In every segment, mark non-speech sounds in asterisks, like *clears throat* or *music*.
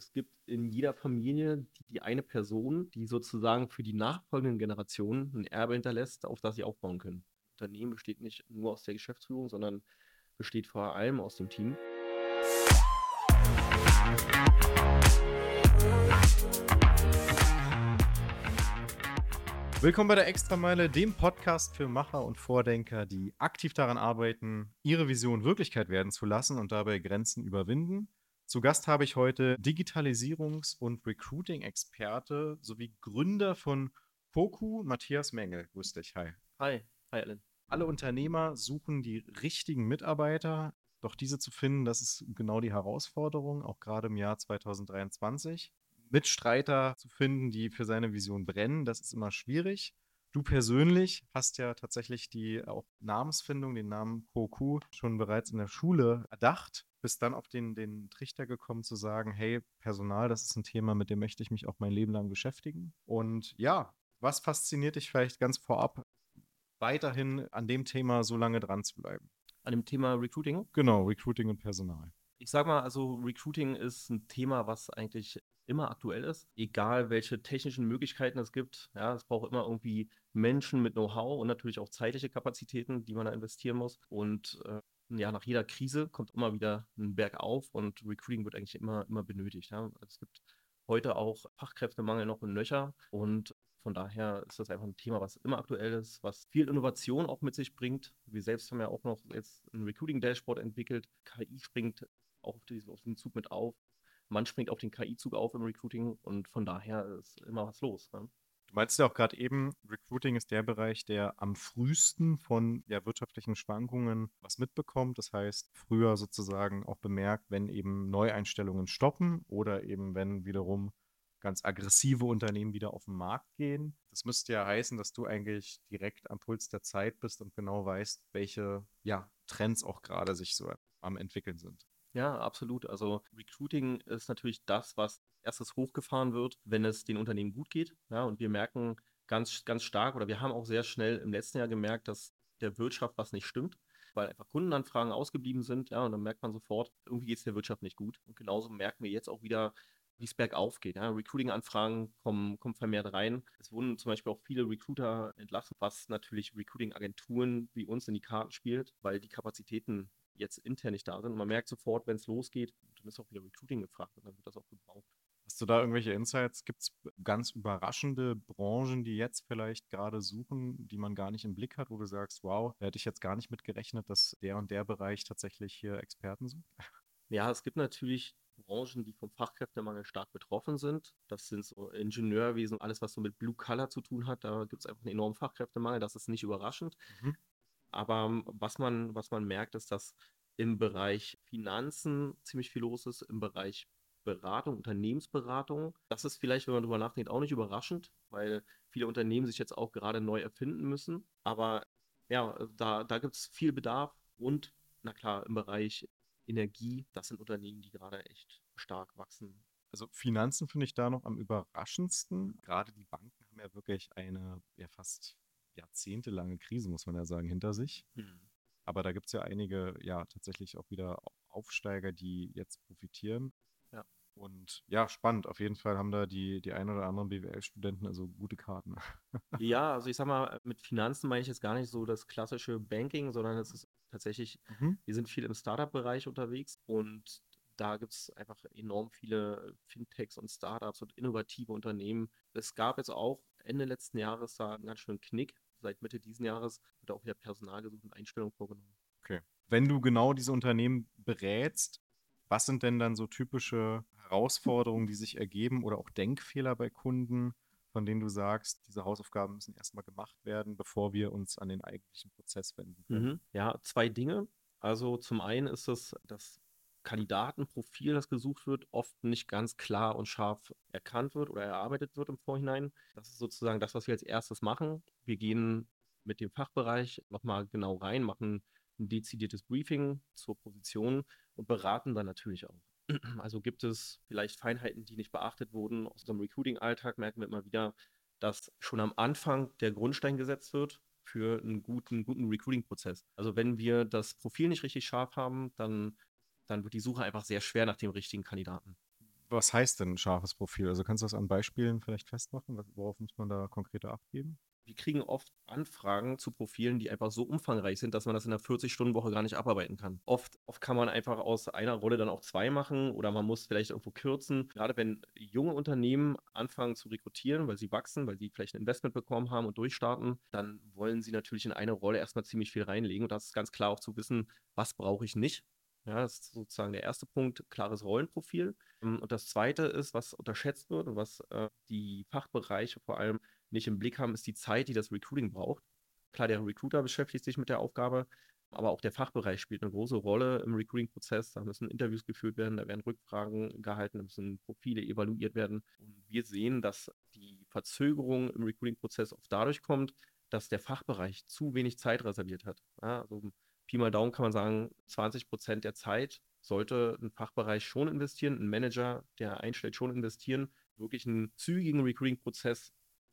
Es gibt in jeder Familie die, eine Person, die sozusagen für die nachfolgenden Generationen ein Erbe hinterlässt, auf das sie aufbauen können. Unternehmen besteht nicht nur aus der Geschäftsführung, sondern besteht vor allem aus dem Team. Willkommen bei der Extrameile, dem Podcast für Macher und Vordenker, die aktiv daran arbeiten, ihre Vision Wirklichkeit werden zu lassen und dabei Grenzen überwinden. Zu Gast habe ich heute Digitalisierungs- und Recruiting-Experte sowie Gründer von Poku, Matthias Mengel. Grüß dich, hi. Hi, hi Alan. Alle Unternehmer suchen die richtigen Mitarbeiter, doch diese zu finden, das ist genau die Herausforderung, auch gerade im Jahr 2023. Mitstreiter zu finden, die für seine Vision brennen, das ist immer schwierig. Du persönlich hast ja tatsächlich die auch Namensfindung, den Namen Koku, schon bereits in der Schule erdacht, bist dann auf den, den Trichter gekommen zu sagen, hey, Personal, das ist ein Thema, mit dem möchte ich mich auch mein Leben lang beschäftigen. Und ja, was fasziniert dich vielleicht ganz vorab, weiterhin an dem Thema so lange dran zu bleiben? An dem Thema Recruiting? Genau, Recruiting und Personal. Ich sag mal, also Recruiting ist ein Thema, was eigentlich immer aktuell ist, egal welche technischen Möglichkeiten es gibt. Ja, es braucht immer irgendwie Menschen mit Know-how und natürlich auch zeitliche Kapazitäten, die man da investieren muss. Und äh, ja, nach jeder Krise kommt immer wieder ein Berg auf und Recruiting wird eigentlich immer, immer benötigt. Ja. Es gibt heute auch Fachkräftemangel noch in Nöcher und von daher ist das einfach ein Thema, was immer aktuell ist, was viel Innovation auch mit sich bringt. Wir selbst haben ja auch noch jetzt ein Recruiting-Dashboard entwickelt. KI springt auch auf, diesen, auf den Zug mit auf man springt auf den KI-Zug auf im Recruiting und von daher ist immer was los. Ne? Du meinst ja auch gerade eben, Recruiting ist der Bereich, der am frühesten von ja, wirtschaftlichen Schwankungen was mitbekommt. Das heißt, früher sozusagen auch bemerkt, wenn eben Neueinstellungen stoppen oder eben wenn wiederum ganz aggressive Unternehmen wieder auf den Markt gehen. Das müsste ja heißen, dass du eigentlich direkt am Puls der Zeit bist und genau weißt, welche ja, Trends auch gerade sich so am entwickeln sind. Ja, absolut. Also Recruiting ist natürlich das, was erstes hochgefahren wird, wenn es den Unternehmen gut geht. Ja, und wir merken ganz, ganz stark oder wir haben auch sehr schnell im letzten Jahr gemerkt, dass der Wirtschaft was nicht stimmt, weil einfach Kundenanfragen ausgeblieben sind. Ja, und dann merkt man sofort, irgendwie geht es der Wirtschaft nicht gut. Und genauso merken wir jetzt auch wieder, wie es bergauf geht. Ja. Recruiting-Anfragen kommen, kommen vermehrt rein. Es wurden zum Beispiel auch viele Recruiter entlassen, was natürlich Recruiting-Agenturen wie uns in die Karten spielt, weil die Kapazitäten jetzt intern nicht da sind. Und man merkt sofort, wenn es losgeht, dann ist auch wieder Recruiting gefragt und dann wird das auch gebraucht. Hast du da irgendwelche Insights? Gibt es ganz überraschende Branchen, die jetzt vielleicht gerade suchen, die man gar nicht im Blick hat, wo du sagst, wow, da hätte ich jetzt gar nicht mit gerechnet, dass der und der Bereich tatsächlich hier Experten sucht? Ja, es gibt natürlich Branchen, die vom Fachkräftemangel stark betroffen sind. Das sind so Ingenieurwesen, alles, was so mit Blue Color zu tun hat. Da gibt es einfach einen enormen Fachkräftemangel. Das ist nicht überraschend. Mhm. Aber ähm, was man, was man merkt, ist, dass im Bereich Finanzen ziemlich viel los ist, im Bereich Beratung, Unternehmensberatung. Das ist vielleicht, wenn man darüber nachdenkt, auch nicht überraschend, weil viele Unternehmen sich jetzt auch gerade neu erfinden müssen. Aber ja, da, da gibt es viel Bedarf und, na klar, im Bereich Energie, das sind Unternehmen, die gerade echt stark wachsen. Also Finanzen finde ich da noch am überraschendsten. Gerade die Banken haben ja wirklich eine ja fast jahrzehntelange Krise, muss man ja sagen, hinter sich. Mhm. Aber da gibt es ja einige, ja, tatsächlich auch wieder Aufsteiger, die jetzt profitieren. Ja. Und ja, spannend. Auf jeden Fall haben da die, die ein oder anderen BWL-Studenten also gute Karten. ja, *laughs* also ich sag mal, mit Finanzen meine ich jetzt gar nicht so das klassische Banking, sondern es ist tatsächlich, mhm. wir sind viel im Startup-Bereich unterwegs und da gibt es einfach enorm viele Fintechs und Startups und innovative Unternehmen. Es gab jetzt auch Ende letzten Jahres da einen ganz schönen Knick. Seit Mitte diesen Jahres wird auch wieder Personal gesucht und Einstellungen vorgenommen. Okay. Wenn du genau diese Unternehmen berätst, was sind denn dann so typische Herausforderungen, die sich ergeben oder auch Denkfehler bei Kunden, von denen du sagst, diese Hausaufgaben müssen erstmal gemacht werden, bevor wir uns an den eigentlichen Prozess wenden können? Mhm. Ja, zwei Dinge. Also zum einen ist es das Kandidatenprofil, das gesucht wird, oft nicht ganz klar und scharf erkannt wird oder erarbeitet wird im Vorhinein. Das ist sozusagen das, was wir als erstes machen. Wir gehen mit dem Fachbereich nochmal genau rein, machen ein dezidiertes Briefing zur Position und beraten dann natürlich auch. *clears throat* Also gibt es vielleicht Feinheiten, die nicht beachtet wurden. Aus unserem Recruiting-Alltag merken wir immer wieder, dass schon am Anfang der Grundstein gesetzt wird für einen guten, guten Recruiting-Prozess. Also wenn wir das Profil nicht richtig scharf haben, dann dann wird die Suche einfach sehr schwer nach dem richtigen Kandidaten. Was heißt denn ein scharfes Profil? Also kannst du das an Beispielen vielleicht festmachen? Worauf muss man da konkrete Acht geben? Wir kriegen oft Anfragen zu Profilen, die einfach so umfangreich sind, dass man das in einer 40-Stunden-Woche gar nicht abarbeiten kann. Oft, oft kann man einfach aus einer Rolle dann auch zwei machen oder man muss vielleicht irgendwo kürzen. Gerade wenn junge Unternehmen anfangen zu rekrutieren, weil sie wachsen, weil sie vielleicht ein Investment bekommen haben und durchstarten, dann wollen sie natürlich in eine Rolle erstmal ziemlich viel reinlegen. Und das ist ganz klar auch zu wissen, was brauche ich nicht. Ja, das ist sozusagen der erste Punkt, klares Rollenprofil. Und das zweite ist, was unterschätzt wird und was äh, die Fachbereiche vor allem nicht im Blick haben, ist die Zeit, die das Recruiting braucht. Klar, der Recruiter beschäftigt sich mit der Aufgabe, aber auch der Fachbereich spielt eine große Rolle im Recruiting-Prozess. Da müssen Interviews geführt werden, da werden Rückfragen gehalten, da müssen Profile evaluiert werden. Und wir sehen, dass die Verzögerung im Recruiting-Prozess oft dadurch kommt, dass der Fachbereich zu wenig Zeit reserviert hat. Ja, also Pi mal Daumen kann man sagen, 20 Prozent der Zeit sollte ein Fachbereich schon investieren, ein Manager, der einstellt, schon investieren, wirklich einen zügigen Recruiting-Prozess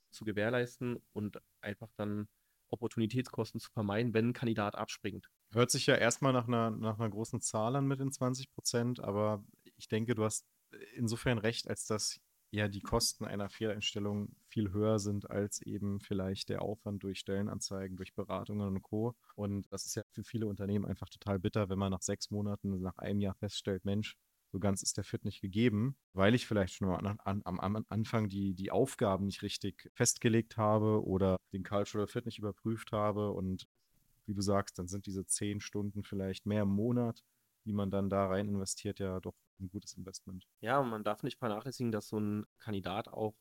zu gewährleisten und einfach dann Opportunitätskosten zu vermeiden, wenn ein Kandidat abspringt. Hört sich ja erstmal nach einer, nach einer großen Zahl an mit den 20 Prozent, aber ich denke, du hast insofern recht, als dass ja die Kosten einer Fehleinstellung viel höher sind als eben vielleicht der Aufwand durch Stellenanzeigen, durch Beratungen und Co. Und das ist ja für viele Unternehmen einfach total bitter, wenn man nach sechs Monaten, nach einem Jahr feststellt, Mensch, so ganz ist der Fit nicht gegeben, weil ich vielleicht schon an, an, am Anfang die, die Aufgaben nicht richtig festgelegt habe oder den Cultural Fit nicht überprüft habe. Und wie du sagst, dann sind diese zehn Stunden vielleicht mehr im Monat, die man dann da rein investiert, ja doch ein gutes Investment. Ja, und man darf nicht vernachlässigen, dass so ein Kandidat auch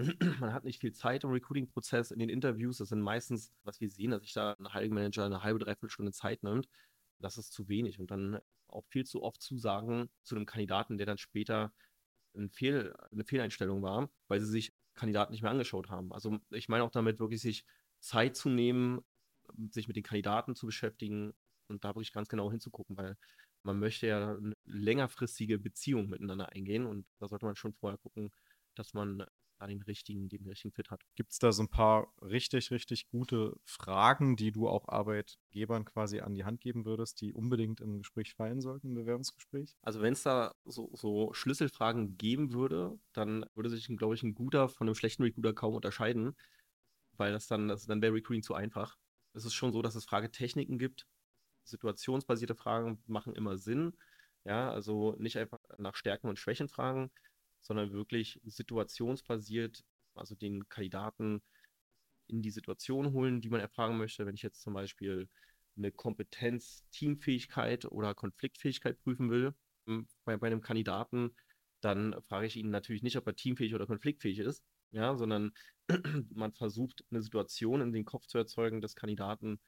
*clears throat* man hat nicht viel Zeit im Recruiting-Prozess, in den Interviews. Das sind meistens, was wir sehen, dass sich da ein Hiring Manager eine halbe, dreiviertel Stunde Zeit nimmt. Das ist zu wenig. Und dann auch viel zu oft Zusagen zu einem Kandidaten, der dann später ein Fehl, eine Fehleinstellung war, weil sie sich Kandidaten nicht mehr angeschaut haben. Also ich meine auch damit wirklich sich Zeit zu nehmen, sich mit den Kandidaten zu beschäftigen und da wirklich ganz genau hinzugucken, weil man möchte ja eine längerfristige Beziehung miteinander eingehen und da sollte man schon vorher gucken, dass man da den richtigen, den richtigen Fit hat. Gibt es da so ein paar richtig, richtig gute Fragen, die du auch Arbeitgebern quasi an die Hand geben würdest, die unbedingt im Gespräch fallen sollten, im Bewerbungsgespräch? Also wenn es da so, so, Schlüsselfragen geben würde, dann würde sich, glaube ich, ein guter von einem schlechten Recruiter kaum unterscheiden, weil das dann, das, dann wäre Recruiting zu einfach. Es ist schon so, dass es Fragetechniken gibt, situationsbasierte Fragen machen immer Sinn. Ja, also nicht einfach nach Stärken und Schwächen fragen, sondern wirklich situationsbasiert, also den Kandidaten in die Situation holen, die man erfragen möchte. Wenn ich jetzt zum Beispiel eine Kompetenz, Teamfähigkeit oder Konfliktfähigkeit prüfen will hm, bei, bei einem Kandidaten, dann frage ich ihn natürlich nicht, ob er teamfähig oder konfliktfähig ist, ja, sondern *clears throat* man versucht eine Situation in den Kopf zu erzeugen des Kandidaten,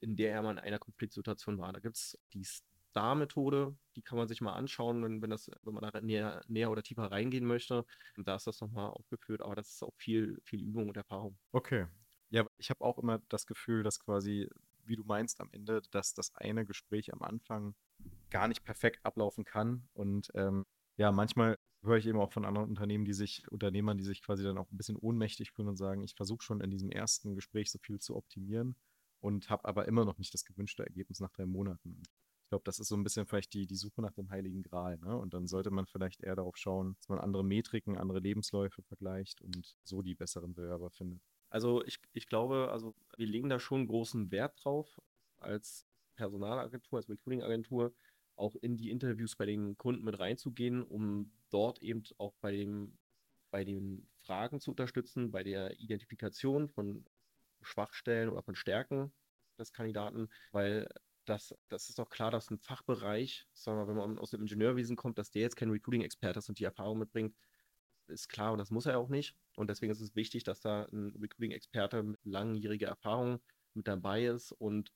in der er mal in einer Konfliktsituation war. Da gibt es die Star-Methode, die kann man sich mal anschauen, wenn, wenn, das, wenn man da näher, näher oder tiefer reingehen möchte. Und da ist das nochmal aufgeführt, aber das ist auch viel, viel Übung und Erfahrung. Okay. Ja, ich habe auch immer das Gefühl, dass quasi, wie du meinst am Ende, dass das eine Gespräch am Anfang gar nicht perfekt ablaufen kann. Und ähm, ja, manchmal höre ich eben auch von anderen Unternehmen, die sich, Unternehmern, die sich quasi dann auch ein bisschen ohnmächtig fühlen und sagen, ich versuche schon in diesem ersten Gespräch so viel zu optimieren und habe aber immer noch nicht das gewünschte Ergebnis nach drei Monaten. Ich glaube, das ist so ein bisschen vielleicht die, die Suche nach dem Heiligen Gral. Ne? Und dann sollte man vielleicht eher darauf schauen, dass man andere Metriken, andere Lebensläufe vergleicht und so die besseren Bewerber findet. Also ich, ich glaube, also wir legen da schon großen Wert drauf als Personalagentur, als Recruiting-Agentur, auch in die Interviews bei den Kunden mit reinzugehen, um dort eben auch bei, dem, bei den Fragen zu unterstützen, bei der Identifikation von Schwachstellen oder von Stärken des Kandidaten, weil das, das ist doch klar, dass ein Fachbereich, sagen wir, wenn man aus dem Ingenieurwesen kommt, dass der jetzt kein Recruiting-Experte ist und die Erfahrung mitbringt, ist klar und das muss er auch nicht. Und deswegen ist es wichtig, dass da ein Recruiting-Experte mit langjähriger Erfahrung mit dabei ist und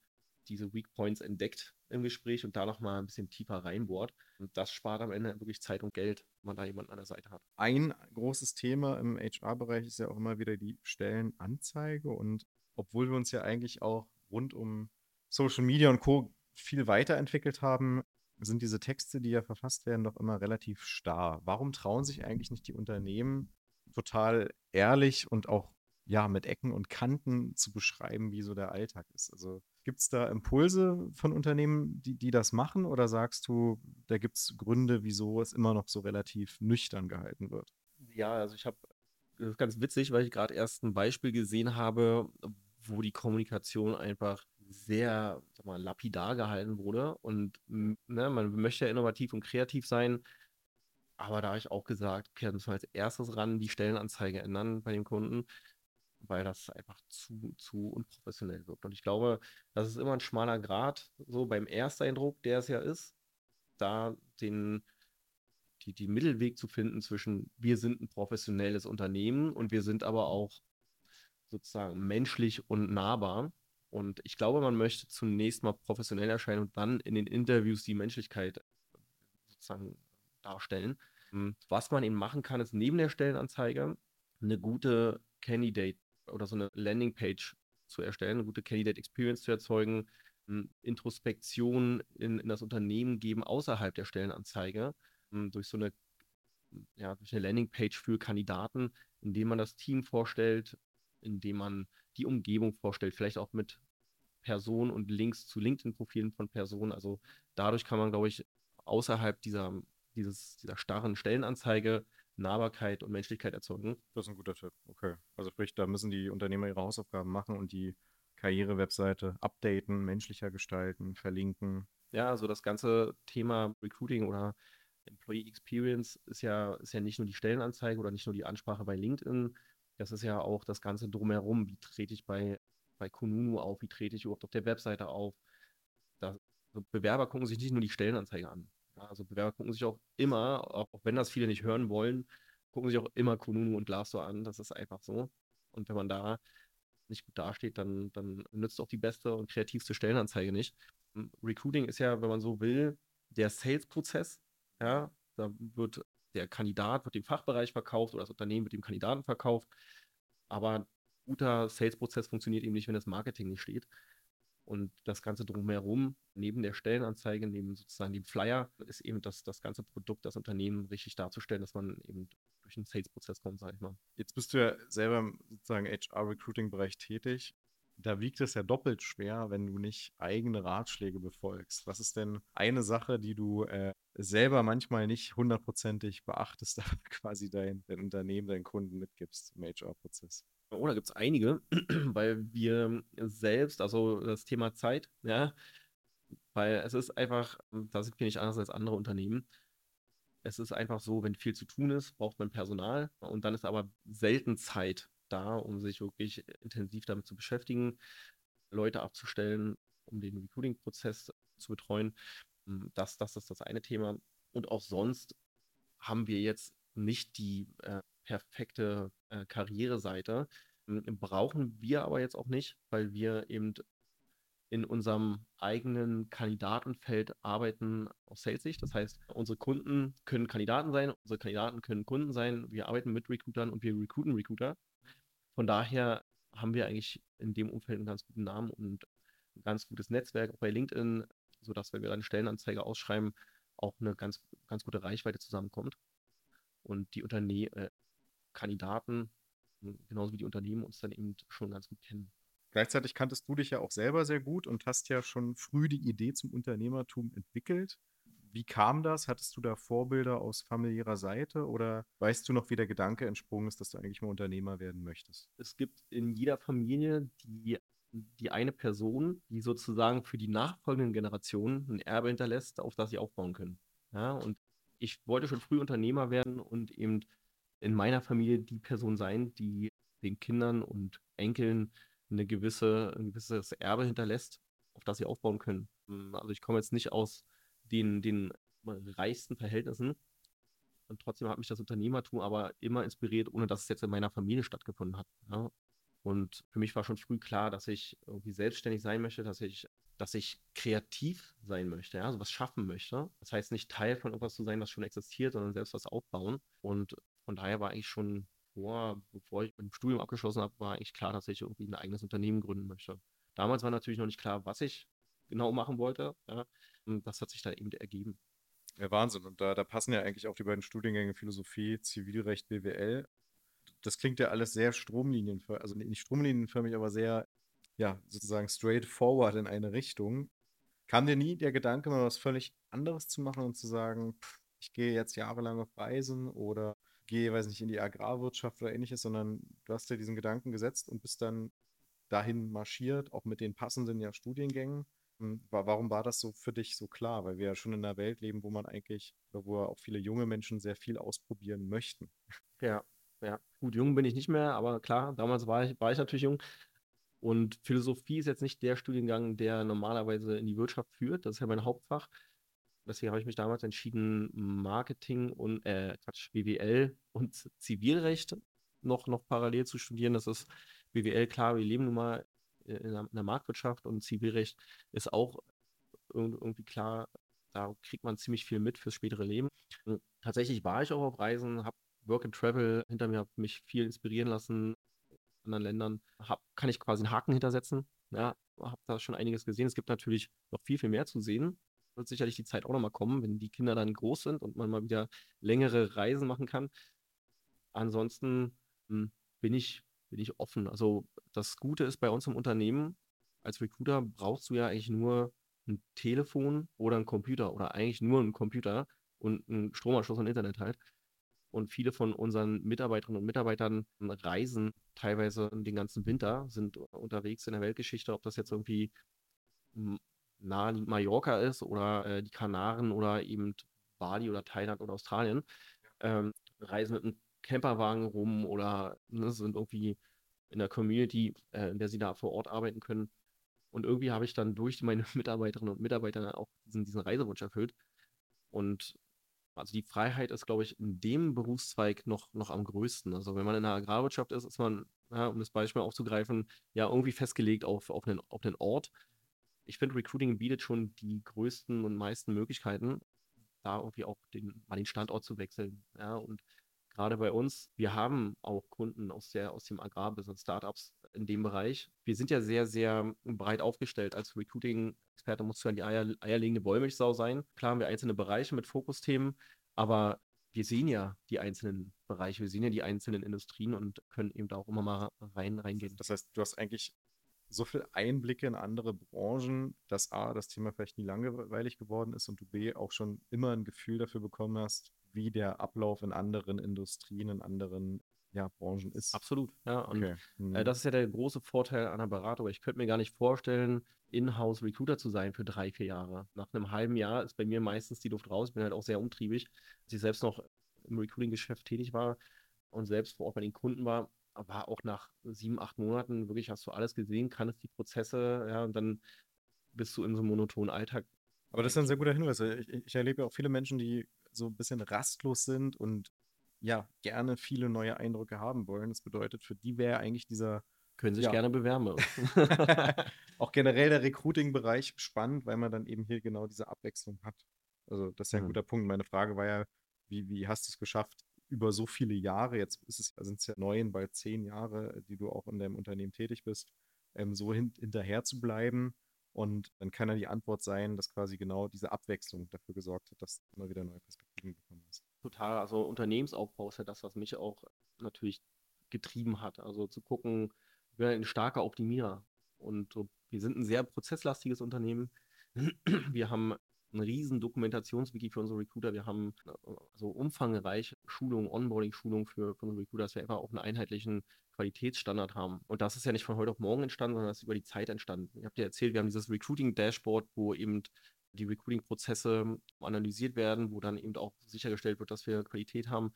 diese Weak Points entdeckt im Gespräch und da nochmal ein bisschen tiefer reinbohrt. Und das spart am Ende wirklich Zeit und Geld, wenn man da jemanden an der Seite hat. Ein großes Thema im HR-Bereich ist ja auch immer wieder die Stellenanzeige. Und obwohl wir uns ja eigentlich auch rund um Social Media und Co. viel weiterentwickelt haben, sind diese Texte, die ja verfasst werden, doch immer relativ starr. Warum trauen sich eigentlich nicht die Unternehmen total ehrlich und auch ja mit Ecken und Kanten zu beschreiben, wie so der Alltag ist? Also Gibt es da Impulse von Unternehmen, die, die das machen? Oder sagst du, da gibt es Gründe, wieso es immer noch so relativ nüchtern gehalten wird? Ja, also ich habe, das ist ganz witzig, weil ich gerade erst ein Beispiel gesehen habe, wo die Kommunikation einfach sehr sag mal, lapidar gehalten wurde. Und ne, man möchte ja innovativ und kreativ sein. Aber da habe ich auch gesagt, okay, müssen wir als erstes ran die Stellenanzeige ändern bei dem Kunden, weil das einfach zu, zu unprofessionell wirkt. Und ich glaube, das ist immer ein schmaler Grad, so beim Ersteindruck, der es ja ist, da den, die, die Mittelweg zu finden zwischen, wir sind ein professionelles Unternehmen und wir sind aber auch sozusagen menschlich und nahbar. Und ich glaube, man möchte zunächst mal professionell erscheinen und dann in den Interviews die Menschlichkeit sozusagen darstellen. Hm, was man eben machen kann, ist neben der Stellenanzeige eine gute Candidate oder so eine Landingpage zu erstellen, eine gute Candidate Experience zu erzeugen, hm, Introspektion in, in das Unternehmen geben außerhalb der Stellenanzeige, hm, durch so eine, ja, durch eine Landingpage für Kandidaten, indem man das Team vorstellt, indem man die Umgebung vorstellt, vielleicht auch mit Personen und Links zu LinkedIn-Profilen von Personen. Also dadurch kann man, glaube ich, außerhalb dieser, dieses, dieser starren Stellenanzeige Nahbarkeit und Menschlichkeit erzeugen. Das ist ein guter Tipp. Okay. Also sprich, da müssen die Unternehmer ihre Hausaufgaben machen und die Karriere-Webseite updaten, menschlicher gestalten, verlinken. Ja, also das ganze Thema Recruiting oder Employee Experience ist ja, ist ja nicht nur die Stellenanzeige oder nicht nur die Ansprache bei LinkedIn, das ist ja auch das Ganze drumherum. Wie trete ich bei, bei Kununu auf? Wie trete ich überhaupt auf der Webseite auf? Da, also Bewerber gucken sich nicht nur die Stellenanzeige an. Also Bewerber gucken sich auch immer, auch, auch wenn das viele nicht hören wollen, gucken sich auch immer Kununu und Glassdoor an. Das ist einfach so. Und wenn man da nicht gut dasteht, dann, dann nützt auch die beste und kreativste Stellenanzeige nicht. Hm, Recruiting ist ja, wenn man so will, der Sales-Prozess. Ja, da wird der Kandidat wird dem Fachbereich verkauft oder das Unternehmen wird dem Kandidaten verkauft. Aber ein guter Sales-Prozess funktioniert eben nicht, wenn das Marketing nicht steht. Und das Ganze drumherum, neben der Stellenanzeige, neben sozusagen dem Flyer, ist eben das, das ganze Produkt, das Unternehmen richtig darzustellen, dass man eben durch einen Sales-Prozess kommt, sage ich mal. Jetzt bist du ja selber im sozusagen HR-Recruiting-Bereich tätig da wiegt es ja doppelt schwer, wenn du nicht eigene Ratschläge befolgst. Was ist denn eine Sache, die du äh, selber manchmal nicht hundertprozentig beachtest, *laughs* aber quasi dein, dein Unternehmen, deinen Kunden mitgibst im HR-Prozess? Oh, da gibt es einige, *clears throat* weil wir selbst, also das Thema Zeit, ja, weil es ist einfach, da sind wir nicht anders als andere Unternehmen. Es ist einfach so, wenn viel zu tun ist, braucht man Personal und dann ist aber selten Zeit da, um sich wirklich intensiv damit zu beschäftigen, Leute abzustellen, um den Recruiting-Prozess zu betreuen. Hm, das, das ist das eine Thema. Und auch sonst haben wir jetzt nicht die äh, perfekte äh, Karriereseite. Hm, brauchen wir aber jetzt auch nicht, weil wir eben in unserem eigenen Kandidatenfeld arbeiten aus Sales-Sicht. Das heißt, unsere Kunden können Kandidaten sein, unsere Kandidaten können Kunden sein. Wir arbeiten mit Recruitern und wir recruiten Recruiter. Von daher haben wir eigentlich in dem Umfeld einen ganz guten Namen und ein ganz gutes Netzwerk auch bei LinkedIn, sodass, wenn wir dann Stellenanzeige ausschreiben, auch eine ganz, ganz gute Reichweite zusammenkommt. Und die Unternehmen, äh, Kandidaten, genauso wie die Unternehmen uns dann eben schon ganz gut kennen. Gleichzeitig kanntest du dich ja auch selber sehr gut und hast ja schon früh die Idee zum Unternehmertum entwickelt. Wie kam das? Hattest du da Vorbilder aus familiärer Seite oder weißt du noch, wie der Gedanke entsprungen ist, dass du eigentlich mal Unternehmer werden möchtest? Es gibt in jeder Familie die, die eine Person, die sozusagen für die nachfolgenden Generationen ein Erbe hinterlässt, auf das sie aufbauen können. Ja, und ich wollte schon früh Unternehmer werden und eben in meiner Familie die Person sein, die den Kindern und Enkeln eine gewisse, ein gewisses Erbe hinterlässt, auf das sie aufbauen können. Also ich komme jetzt nicht aus den, den reichsten Verhältnissen. Und trotzdem hat mich das Unternehmertum aber immer inspiriert, ohne dass es jetzt in meiner Familie stattgefunden hat. Ja. Und für mich war schon früh klar, dass ich irgendwie selbstständig sein möchte, dass ich, dass ich kreativ sein möchte, ja, also was schaffen möchte. Das heißt nicht Teil von irgendwas zu sein, was schon existiert, sondern selbst was aufbauen. Und von daher war eigentlich schon vor, bevor ich mein Studium abgeschlossen habe, war eigentlich klar, dass ich irgendwie ein eigenes Unternehmen gründen möchte. Damals war natürlich noch nicht klar, was ich genau machen wollte. Ja. Und das hat sich da eben ergeben. Ja, Wahnsinn. Und da, da passen ja eigentlich auch die beiden Studiengänge Philosophie, Zivilrecht, BWL. Das klingt ja alles sehr stromlinienförmig, also nicht stromlinienförmig, aber sehr ja, sozusagen straightforward in eine Richtung. Kam dir nie der Gedanke, mal was völlig anderes zu machen und zu sagen, pff, ich gehe jetzt jahrelang auf Reisen oder gehe, weiß nicht, in die Agrarwirtschaft oder ähnliches, sondern du hast dir diesen Gedanken gesetzt und bist dann dahin marschiert, auch mit den passenden ja, Studiengängen. Hm, warum war das so für dich so klar? Weil wir ja schon in einer Welt leben, wo man eigentlich, wo auch viele junge Menschen sehr viel ausprobieren möchten. Ja, ja. Gut, jung bin ich nicht mehr, aber klar, damals war ich, war ich natürlich jung. Und Philosophie ist jetzt nicht der Studiengang, der normalerweise in die Wirtschaft führt. Das ist ja mein Hauptfach. Deswegen habe ich mich damals entschieden, Marketing und äh, Quatsch, BWL und Zivilrecht noch, noch parallel zu studieren. Das ist BWL, klar, wir leben nun mal in der, in der Marktwirtschaft und Zivilrecht ist auch irgendwie klar, da kriegt man ziemlich viel mit fürs spätere Leben. Und tatsächlich war ich auch auf Reisen, habe Work and Travel hinter mir, habe mich viel inspirieren lassen in anderen Ländern, hab, kann ich quasi einen Haken hintersetzen. Ja, habe da schon einiges gesehen. Es gibt natürlich noch viel, viel mehr zu sehen. Wird sicherlich die Zeit auch nochmal kommen, wenn die Kinder dann groß sind und man mal wieder längere Reisen machen kann. Ansonsten hm, bin ich, bin ich offen. Also das Gute ist bei uns im Unternehmen, als Recruiter brauchst du ja eigentlich nur ein Telefon oder ein Computer oder eigentlich nur ein Computer und einen Stromanschluss und Internet halt. Und viele von unseren Mitarbeiterinnen und Mitarbeitern reisen teilweise den ganzen Winter, sind unterwegs in der Weltgeschichte, ob das jetzt irgendwie nahe Mallorca ist oder äh, die Kanaren oder eben Bali oder Thailand oder Australien. Ähm, reisen mit einem Camperwagen rum oder ne, sind irgendwie in der Community, äh, in der sie da vor Ort arbeiten können. Und irgendwie habe ich dann durch meine *laughs* Mitarbeiterinnen und Mitarbeiter auch diesen, diesen Reisewunsch erfüllt. Und also die Freiheit ist, glaube ich, in dem Berufszweig noch, noch am größten. Also wenn man in der Agrarwirtschaft ist, ist man, ja, um das Beispiel aufzugreifen, ja irgendwie festgelegt auf, auf, einen, auf einen Ort. Ich finde, Recruiting bietet schon die größten und meisten Möglichkeiten, da irgendwie auch den, mal den Standort zu wechseln. Ja, und gerade bei uns, wir haben auch Kunden aus, der, aus dem Agrarbusiness, Startups in dem Bereich. Wir sind ja sehr, sehr breit aufgestellt. Als Recruiting-Experte musst du ja die Eier, eierlegende Wollmilchsau sein. Klar haben wir einzelne Bereiche mit Fokusthemen, aber wir sehen ja die einzelnen Bereiche, wir sehen ja die einzelnen Industrien und können eben da auch immer mal rein, reingehen. Das heißt, du hast eigentlich so viel Einblicke in andere Branchen, dass A, das Thema vielleicht nie langweilig geworden ist und du B, auch schon immer ein Gefühl dafür bekommen hast, wie der Ablauf in anderen Industrien, in anderen ja, Branchen ist. Absolut, ja. Und okay. mhm. äh, das ist ja der große Vorteil einer Beratung. Ich könnte mir gar nicht vorstellen, in-house Recruiter zu sein für drei, vier Jahre. Nach einem halben Jahr ist bei mir meistens die Luft raus. Ich bin halt auch sehr umtriebig. Als ich selbst noch im Recruiting-Geschäft tätig war und selbst vor Ort bei den Kunden war, war auch nach sieben, acht Monaten wirklich hast du alles gesehen, kannst die Prozesse, ja, und dann bist du in so einem monotonen Alltag. Aber das ist ein sehr guter Hinweis. Ich, ich erlebe ja auch viele Menschen, die so ein bisschen rastlos sind und ja, gerne viele neue Eindrücke haben wollen. Das bedeutet, für die wäre eigentlich dieser. Können sich ja. gerne bewerben. *laughs* *laughs* auch generell der Recruiting-Bereich spannend, weil man dann eben hier genau diese Abwechslung hat. Also, das ist ja ein mhm. guter Punkt. Meine Frage war ja, wie, wie hast du es geschafft, über so viele Jahre, jetzt sind es ja neun, bald zehn Jahre, die du auch in deinem Unternehmen tätig bist, ähm, so hin, hinterher zu bleiben und dann kann ja die Antwort sein, dass quasi genau diese Abwechslung dafür gesorgt hat, dass du immer wieder neue Perspektiven bekommen hast. Total. Also Unternehmensaufbau ist ja das, was mich auch natürlich getrieben hat. Also zu gucken, wir sind ein starker Optimierer. Und wir sind ein sehr prozesslastiges Unternehmen. Wir haben ein riesen Dokumentationswiki für unsere Recruiter. Wir haben so umfangreich Schulungen, Onboarding-Schulungen für, für unsere Recruiter, dass wir einfach auch einen einheitlichen Qualitätsstandard haben. Und das ist ja nicht von heute auf morgen entstanden, sondern das ist über die Zeit entstanden. Ich habe dir erzählt, wir haben dieses Recruiting-Dashboard, wo eben die Recruiting-Prozesse analysiert werden, wo dann eben auch sichergestellt wird, dass wir Qualität haben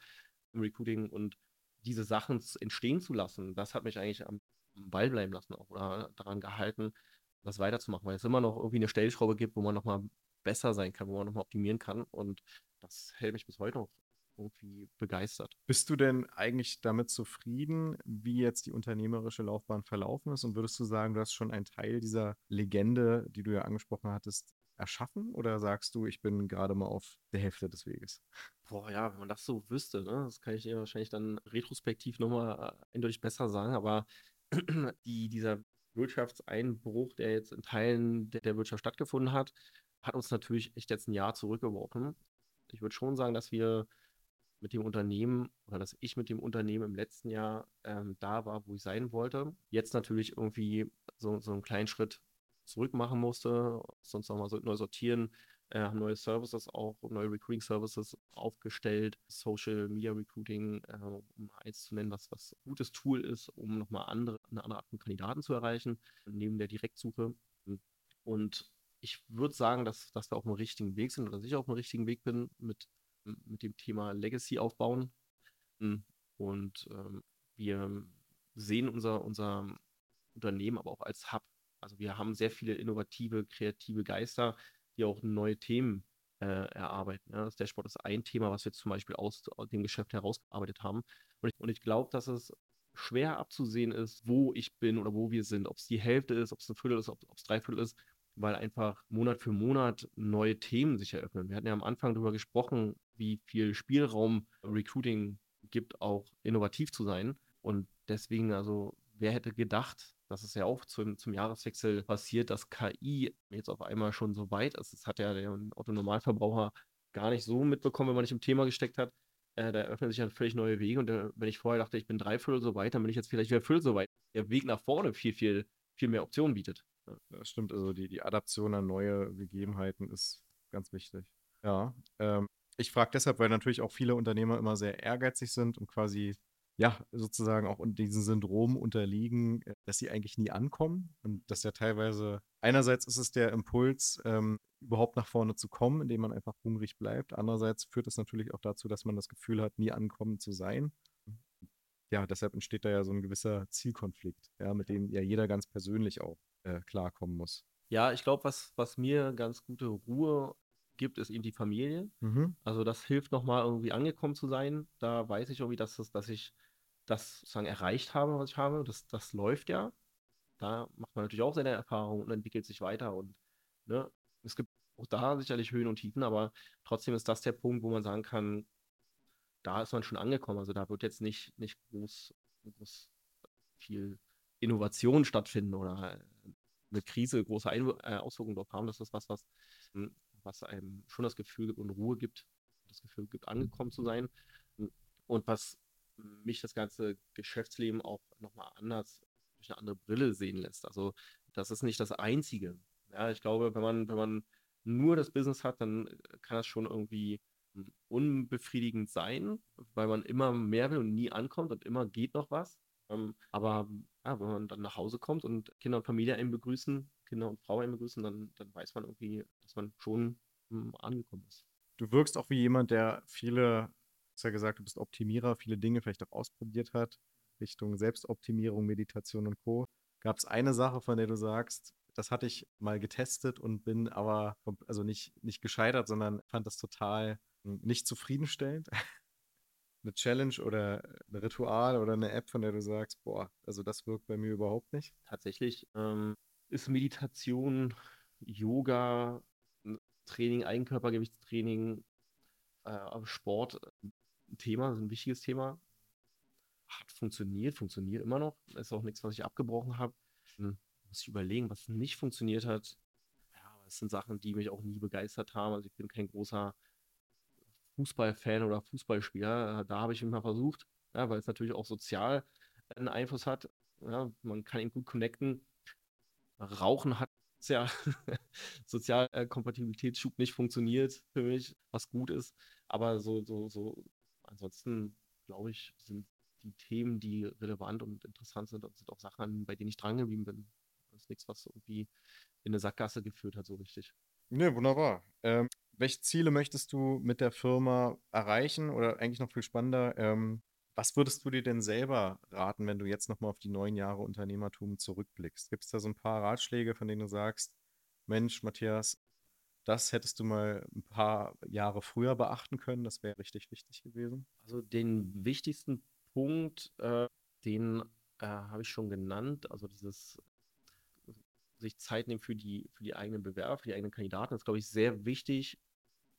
im Recruiting und diese Sachen entstehen zu lassen, das hat mich eigentlich am Ball bleiben lassen auch oder daran gehalten, das weiterzumachen, weil es immer noch irgendwie eine Stellschraube gibt, wo man nochmal besser sein kann, wo man nochmal optimieren kann. Und das hält mich bis heute noch irgendwie begeistert. Bist du denn eigentlich damit zufrieden, wie jetzt die unternehmerische Laufbahn verlaufen ist? Und würdest du sagen, du hast schon einen Teil dieser Legende, die du ja angesprochen hattest, erschaffen? Oder sagst du, ich bin gerade mal auf der Hälfte des Weges? Boah, ja, wenn man das so wüsste, ne? das kann ich dir wahrscheinlich dann retrospektiv nochmal äh, eindeutig besser sagen. Aber *clears throat* die, dieser Wirtschaftseinbruch, der jetzt in Teilen der, der Wirtschaft stattgefunden hat, hat uns natürlich echt jetzt ein Jahr zurückgeworfen. Ich würde schon sagen, dass wir mit dem Unternehmen oder dass ich mit dem Unternehmen im letzten Jahr ähm, da war, wo ich sein wollte. Jetzt natürlich irgendwie so, so einen kleinen Schritt zurück machen musste, sonst nochmal so neu sortieren, äh, neue Services auch, neue Recruiting Services aufgestellt, Social Media Recruiting, äh, um eins zu nennen, was was gutes Tool ist, um nochmal andere, eine andere Art von Kandidaten zu erreichen, neben der Direktsuche. Und ich würde sagen, dass, dass wir auf dem richtigen Weg sind oder dass ich auf dem richtigen Weg bin mit, mit dem Thema Legacy aufbauen. Und ähm, wir sehen unser, unser Unternehmen aber auch als Hub. Also wir haben sehr viele innovative, kreative Geister, die auch neue Themen äh, erarbeiten. Ja. Das Dashboard ist ein Thema, was wir zum Beispiel aus, aus dem Geschäft herausgearbeitet haben. Und ich, und ich glaube, dass es schwer abzusehen ist, wo ich bin oder wo wir sind. Ob es die Hälfte ist, ob es ein Viertel ist, ob es drei Viertel ist, weil einfach Monat für Monat neue Themen sich eröffnen. Wir hatten ja am Anfang darüber gesprochen, wie viel Spielraum Recruiting gibt, auch innovativ zu sein. Und deswegen, also, wer hätte gedacht, dass es ja auch zum, zum Jahreswechsel passiert, dass KI jetzt auf einmal schon so weit ist. Das hat ja der Otto-Normalverbraucher gar nicht so mitbekommen, wenn man nicht im Thema gesteckt hat. Äh, da öffnen sich ja völlig neue Wege. Und der, wenn ich vorher dachte, ich bin drei Viertel so weit, dann bin ich jetzt vielleicht wieder Viertel so weit. Der Weg nach vorne viel, viel, viel mehr Optionen bietet. Das stimmt. Also die, die Adaption an neue Gegebenheiten ist ganz wichtig. Ja. Ähm, ich frage deshalb, weil natürlich auch viele Unternehmer immer sehr ehrgeizig sind und quasi ja, sozusagen auch diesem Syndrom unterliegen, äh, dass sie eigentlich nie ankommen. Und dass ja teilweise, einerseits ist es der Impuls, ähm, überhaupt nach vorne zu kommen, indem man einfach hungrig bleibt. Andererseits führt es natürlich auch dazu, dass man das Gefühl hat, nie ankommen zu sein. Ja, deshalb entsteht da ja so ein gewisser Zielkonflikt, ja, mit dem ja jeder ganz persönlich auch äh, klarkommen muss. Ja, ich glaube, was, was mir ganz gute Ruhe gibt, ist eben die Familie. Mhm. Also das hilft nochmal irgendwie angekommen zu sein. Da weiß ich irgendwie, dass, das, dass ich das sozusagen erreicht habe, was ich habe. Das, das läuft ja. Da macht man natürlich auch seine Erfahrungen und entwickelt sich weiter. Und ne, es gibt auch da sicherlich Höhen und Tiefen, aber trotzdem ist das der Punkt, wo man sagen kann, da ist man schon angekommen. Also da wird jetzt nicht, nicht groß, groß viel Innovation stattfinden oder eine Krise große Ein äh, Auswirkungen darauf haben. Das ist was, was, was einem schon das Gefühl gibt und Ruhe gibt, das Gefühl gibt, angekommen zu sein. Und was mich das ganze Geschäftsleben auch nochmal anders durch eine andere Brille sehen lässt. Also das ist nicht das Einzige. Ja, ich glaube, wenn man, wenn man nur das Business hat, dann kann das schon irgendwie hm, unbefriedigend sein, weil man immer mehr will und nie ankommt und immer geht noch was. Ähm, aber ja, wenn man dann nach Hause kommt und Kinder und Familie einen begrüßen, Kinder und Frau einen begrüßen, dann, dann weiß man irgendwie, dass man schon hm, angekommen ist. Du wirkst auch wie jemand, der viele hast ja gesagt, du bist Optimierer, viele Dinge vielleicht auch ausprobiert hat, Richtung Selbstoptimierung, Meditation und Co. Gab es eine Sache, von der du sagst, das hatte ich mal getestet und bin aber, also nicht, nicht gescheitert, sondern fand das total nicht zufriedenstellend. *laughs* eine Challenge oder ein Ritual oder eine App, von der du sagst, boah, also das wirkt bei mir überhaupt nicht? Tatsächlich ähm, ist Meditation, Yoga, Training, Eigenkörpergewichtstraining, äh, Sport ein Thema, ein wichtiges Thema. Hat funktioniert, funktioniert immer noch. Ist auch nichts, was ich abgebrochen habe. Hm, muss ich überlegen, was nicht funktioniert hat. Ja, es sind Sachen, die mich auch nie begeistert haben. Also ich bin kein großer Fußballfan oder Fußballspieler. Da habe ich immer versucht, ja, weil es natürlich auch sozial einen Einfluss hat. Ja, man kann ihn gut connecten. Rauchen hat *laughs* ja Sozialkompatibilitätsschub nicht funktioniert für mich, was gut ist. Aber so, so, so ansonsten, glaube ich, sind die Themen, die relevant und interessant sind, sind auch Sachen, bei denen ich drangeblieben bin. Das ist nichts, was irgendwie in eine Sackgasse geführt hat, so richtig. Ne, wunderbar. Ähm, welche Ziele möchtest du mit der Firma erreichen? Oder eigentlich noch viel spannender, ähm, was würdest du dir denn selber raten, wenn du jetzt nochmal auf die neun Jahre Unternehmertum zurückblickst? Gibt es da so ein paar Ratschläge, von denen du sagst, Mensch, Matthias, das hättest du mal ein paar Jahre früher beachten können. Das wäre richtig wichtig gewesen. Also den wichtigsten Punkt, äh, den äh, habe ich schon genannt. Also dieses sich Zeit nehmen für die, für die eigenen Bewerber, für die eigenen Kandidaten. Das ist, glaube ich, sehr wichtig,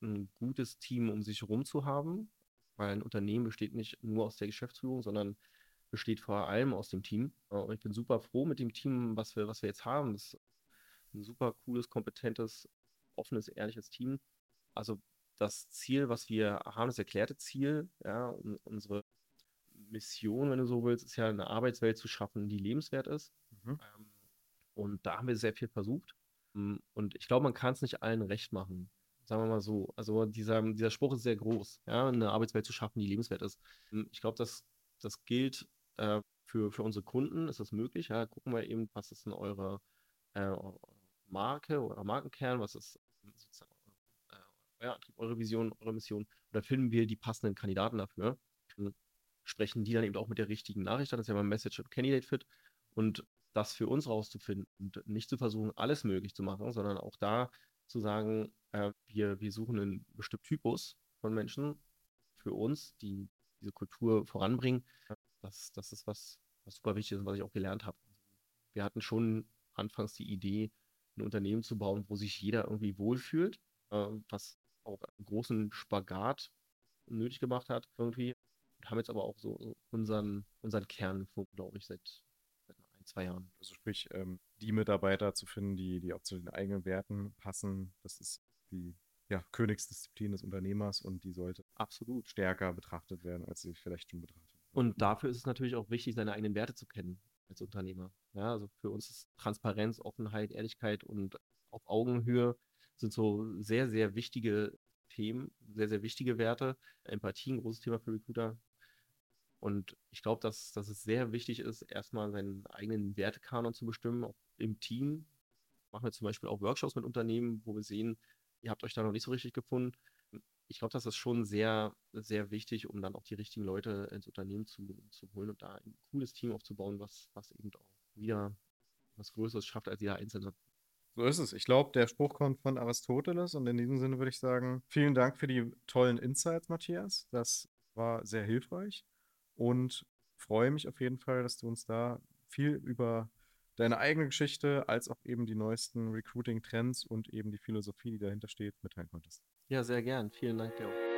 ein gutes Team um sich herum zu haben, weil ein Unternehmen besteht nicht nur aus der Geschäftsführung, sondern besteht vor allem aus dem Team. Und ich bin super froh mit dem Team, was wir, was wir jetzt haben. Das ist ein super cooles, kompetentes offenes, ehrliches Team. Also das Ziel, was wir haben, das erklärte Ziel, ja, unsere Mission, wenn du so willst, ist ja eine Arbeitswelt zu schaffen, die lebenswert ist. Mhm. Ähm, Und da haben wir sehr viel versucht. Hm, und ich glaube, man kann es nicht allen recht machen. Sagen wir mal so. Also dieser, dieser Spruch ist sehr groß, ja, eine Arbeitswelt zu schaffen, die lebenswert ist. Hm, ich glaube, das, das gilt äh, für, für unsere Kunden, ist das möglich. Ja, gucken wir eben, was ist denn eure äh, Marke oder Markenkern, was ist sozusagen äh, euer Antrieb, eure Vision, eure Mission. Oder finden wir die passenden Kandidaten dafür. Sprechen die dann eben auch mit der richtigen Nachricht an, das ist ja mal Message und Candidate Fit. Und das für uns rauszufinden und nicht zu versuchen, alles möglich zu machen, sondern auch da zu sagen, äh, wir, wir suchen einen bestimmten Typus von Menschen für uns, die diese Kultur voranbringen. Das, das ist was, was super wichtig ist und was ich auch gelernt habe. Wir hatten schon anfangs die Idee, ein Unternehmen zu bauen, wo sich jeder irgendwie wohlfühlt, äh, was auch einen großen Spagat nötig gemacht hat irgendwie. Und haben jetzt aber auch so unseren, unseren Kern, glaube ich, seit zwei Jahren. Also sprich, ähm, die Mitarbeiter zu finden, die, die auch zu den eigenen Werten passen, das ist die ja, Königsdisziplin des Unternehmers und die sollte absolut stärker betrachtet werden, als sie vielleicht schon betrachtet wird. Und dafür ist es natürlich auch wichtig, seine eigenen Werte zu kennen als Unternehmer. Ja, also für uns ist Transparenz, Offenheit, Ehrlichkeit und auf Augenhöhe sind so sehr, sehr wichtige Themen, sehr, sehr wichtige Werte. Empathie, ein großes Thema für Recruiter. Und ich glaube, dass, dass es sehr wichtig ist, erstmal seinen eigenen Wertekanon zu bestimmen, auch im Team. Machen wir zum Beispiel auch Workshops mit Unternehmen, wo wir sehen, ihr habt euch da noch nicht so richtig gefunden. Ich glaube, das ist schon sehr, sehr wichtig, um dann auch die richtigen Leute ins Unternehmen zu, zu holen und da ein cooles Team aufzubauen, was, was eben auch wieder was Größeres schafft als jeder Einzelne. So ist es. Ich glaube, der Spruch kommt von Aristoteles und in diesem Sinne würde ich sagen, vielen Dank für die tollen Insights, Matthias. Das war sehr hilfreich und freue mich auf jeden Fall, dass du uns da viel über deine eigene Geschichte als auch eben die neuesten Recruiting-Trends und eben die Philosophie, die dahinter steht, mitteilen konntest. Ja, sehr gern. Vielen Dank dir auch.